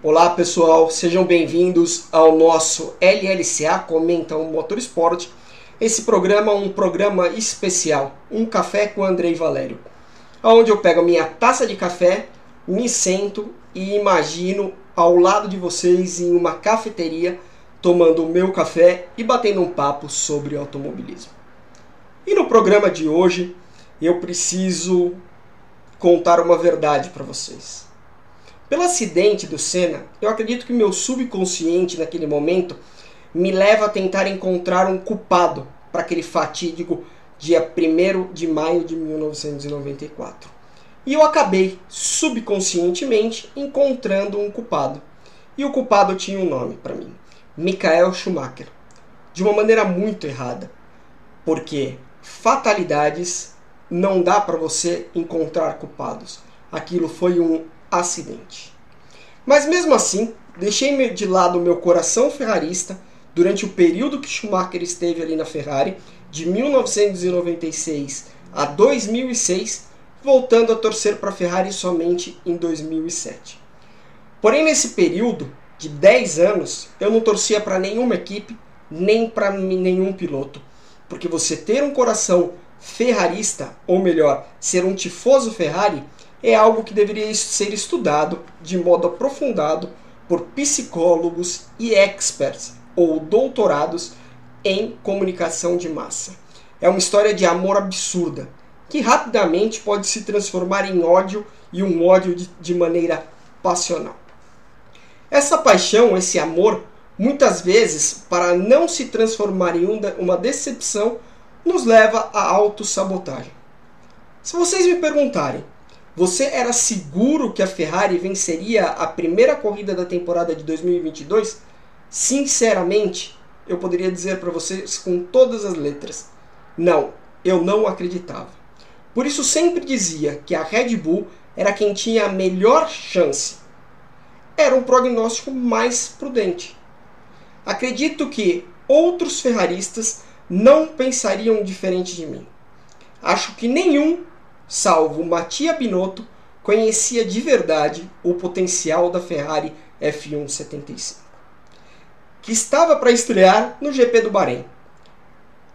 Olá pessoal, sejam bem-vindos ao nosso LLCA Comenta o Motorsport. Esse programa é um programa especial, um café com Andrei Valério, onde eu pego a minha taça de café, me sento e imagino ao lado de vocês em uma cafeteria tomando o meu café e batendo um papo sobre automobilismo. E no programa de hoje eu preciso contar uma verdade para vocês. Pelo acidente do Senna, eu acredito que meu subconsciente naquele momento me leva a tentar encontrar um culpado para aquele fatídico dia 1 de maio de 1994. E eu acabei subconscientemente encontrando um culpado. E o culpado tinha um nome para mim: Michael Schumacher. De uma maneira muito errada. Porque fatalidades não dá para você encontrar culpados. Aquilo foi um acidente. Mas mesmo assim, deixei de lado meu coração ferrarista durante o período que Schumacher esteve ali na Ferrari, de 1996 a 2006, voltando a torcer para a Ferrari somente em 2007. Porém, nesse período de 10 anos, eu não torcia para nenhuma equipe, nem para nenhum piloto. Porque você ter um coração ferrarista, ou melhor, ser um tifoso Ferrari, é algo que deveria ser estudado de modo aprofundado por psicólogos e experts ou doutorados em comunicação de massa. É uma história de amor absurda, que rapidamente pode se transformar em ódio e um ódio de, de maneira passional. Essa paixão, esse amor, muitas vezes, para não se transformar em uma decepção, nos leva à autossabotagem. Se vocês me perguntarem, você era seguro que a Ferrari venceria a primeira corrida da temporada de 2022? Sinceramente, eu poderia dizer para vocês com todas as letras: não, eu não acreditava. Por isso sempre dizia que a Red Bull era quem tinha a melhor chance. Era um prognóstico mais prudente. Acredito que outros ferraristas não pensariam diferente de mim. Acho que nenhum, salvo Mattia Binotto, conhecia de verdade o potencial da Ferrari F1 75, que estava para estrear no GP do Bahrein.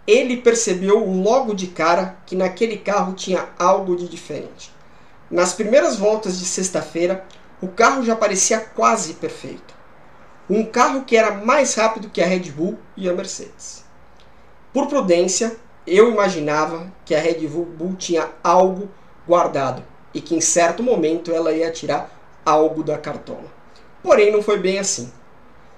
Ele percebeu logo de cara que naquele carro tinha algo de diferente. Nas primeiras voltas de sexta-feira, o carro já parecia quase perfeito. Um carro que era mais rápido que a Red Bull e a Mercedes. Por prudência, eu imaginava que a Red Bull tinha algo guardado e que em certo momento ela ia tirar algo da cartola. Porém, não foi bem assim.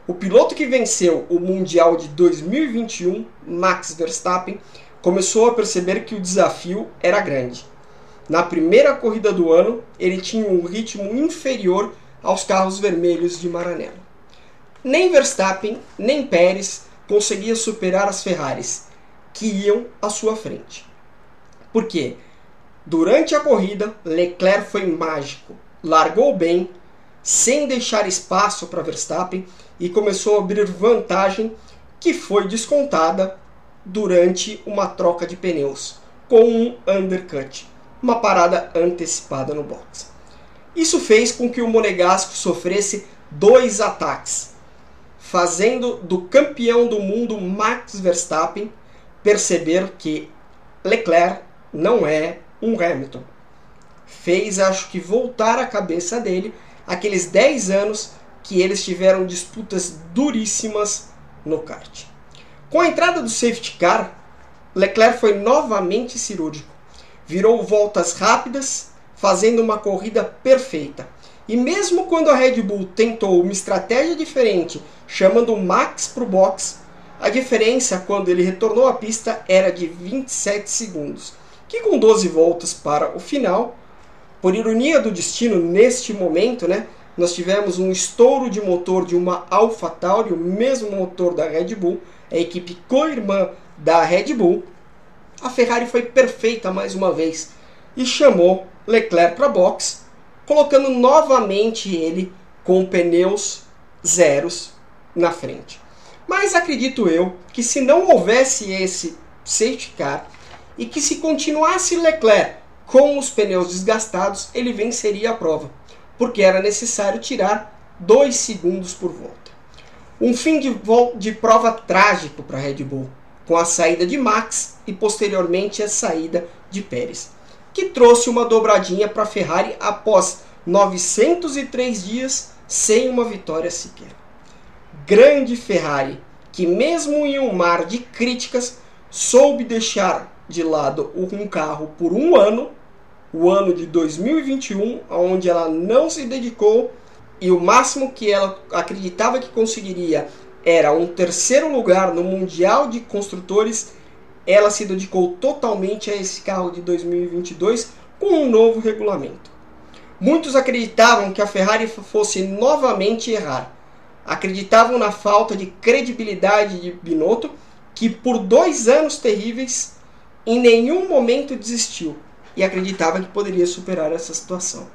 O piloto que venceu o Mundial de 2021, Max Verstappen, começou a perceber que o desafio era grande. Na primeira corrida do ano, ele tinha um ritmo inferior aos carros vermelhos de Maranello. Nem Verstappen, nem Pérez conseguia superar as Ferraris, que iam à sua frente. Porque durante a corrida, Leclerc foi mágico, largou bem, sem deixar espaço para Verstappen e começou a abrir vantagem que foi descontada durante uma troca de pneus com um undercut, uma parada antecipada no box. Isso fez com que o Monegasco sofresse dois ataques, fazendo do campeão do mundo Max Verstappen perceber que Leclerc não é um Hamilton. Fez, acho que, voltar a cabeça dele aqueles 10 anos que eles tiveram disputas duríssimas no kart. Com a entrada do safety car, Leclerc foi novamente cirúrgico. Virou voltas rápidas, fazendo uma corrida perfeita. E mesmo quando a Red Bull tentou uma estratégia diferente, chamando o Max para o box, a diferença quando ele retornou à pista era de 27 segundos, que com 12 voltas para o final, por ironia do destino neste momento, né, nós tivemos um estouro de motor de uma AlphaTauri, o mesmo motor da Red Bull, a equipe co-irmã da Red Bull. A Ferrari foi perfeita mais uma vez e chamou Leclerc para box, colocando novamente ele com pneus zeros na frente. Mas acredito eu que se não houvesse esse safety car e que se continuasse Leclerc com os pneus desgastados, ele venceria a prova, porque era necessário tirar 2 segundos por volta. Um fim de, de prova trágico para a Red Bull, com a saída de Max e posteriormente a saída de Pérez, que trouxe uma dobradinha para a Ferrari após 903 dias sem uma vitória sequer. Grande Ferrari, que mesmo em um mar de críticas soube deixar de lado um carro por um ano, o ano de 2021, onde ela não se dedicou e o máximo que ela acreditava que conseguiria era um terceiro lugar no Mundial de Construtores, ela se dedicou totalmente a esse carro de 2022 com um novo regulamento. Muitos acreditavam que a Ferrari fosse novamente errar. Acreditavam na falta de credibilidade de Binotto, que por dois anos terríveis em nenhum momento desistiu e acreditava que poderia superar essa situação.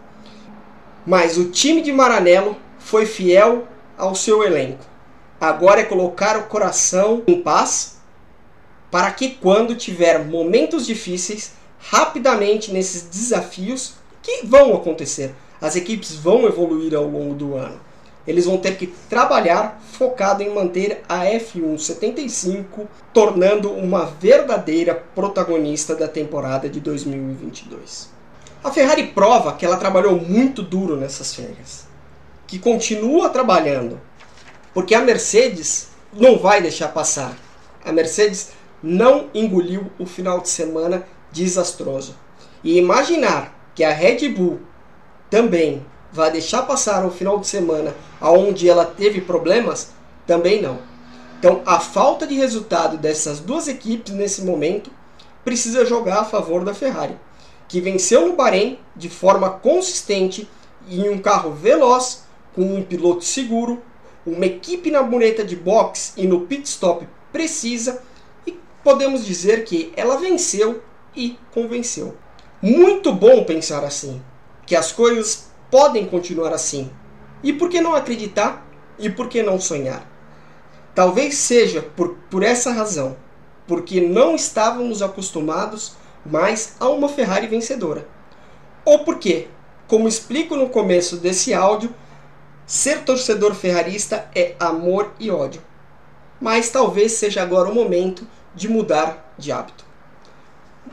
Mas o time de Maranello foi fiel ao seu elenco. Agora é colocar o coração em paz para que quando tiver momentos difíceis, rapidamente nesses desafios que vão acontecer, as equipes vão evoluir ao longo do ano. Eles vão ter que trabalhar focado em manter a F1 75, tornando uma verdadeira protagonista da temporada de 2022. A Ferrari prova que ela trabalhou muito duro nessas férias, que continua trabalhando, porque a Mercedes não vai deixar passar. A Mercedes não engoliu o final de semana desastroso. E imaginar que a Red Bull também vai deixar passar o final de semana onde ela teve problemas, também não. Então, a falta de resultado dessas duas equipes nesse momento precisa jogar a favor da Ferrari que venceu no Bahrein de forma consistente em um carro veloz, com um piloto seguro, uma equipe na mureta de box e no pit stop precisa, e podemos dizer que ela venceu e convenceu. Muito bom pensar assim, que as coisas podem continuar assim. E por que não acreditar? E por que não sonhar? Talvez seja por, por essa razão, porque não estávamos acostumados mas a uma Ferrari vencedora. Ou porque, como explico no começo desse áudio, ser torcedor ferrarista é amor e ódio. Mas talvez seja agora o momento de mudar de hábito.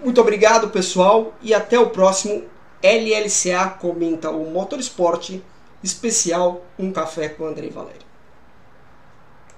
Muito obrigado, pessoal, e até o próximo LLCA comenta o Motorsport especial Um Café com Andrei Valério.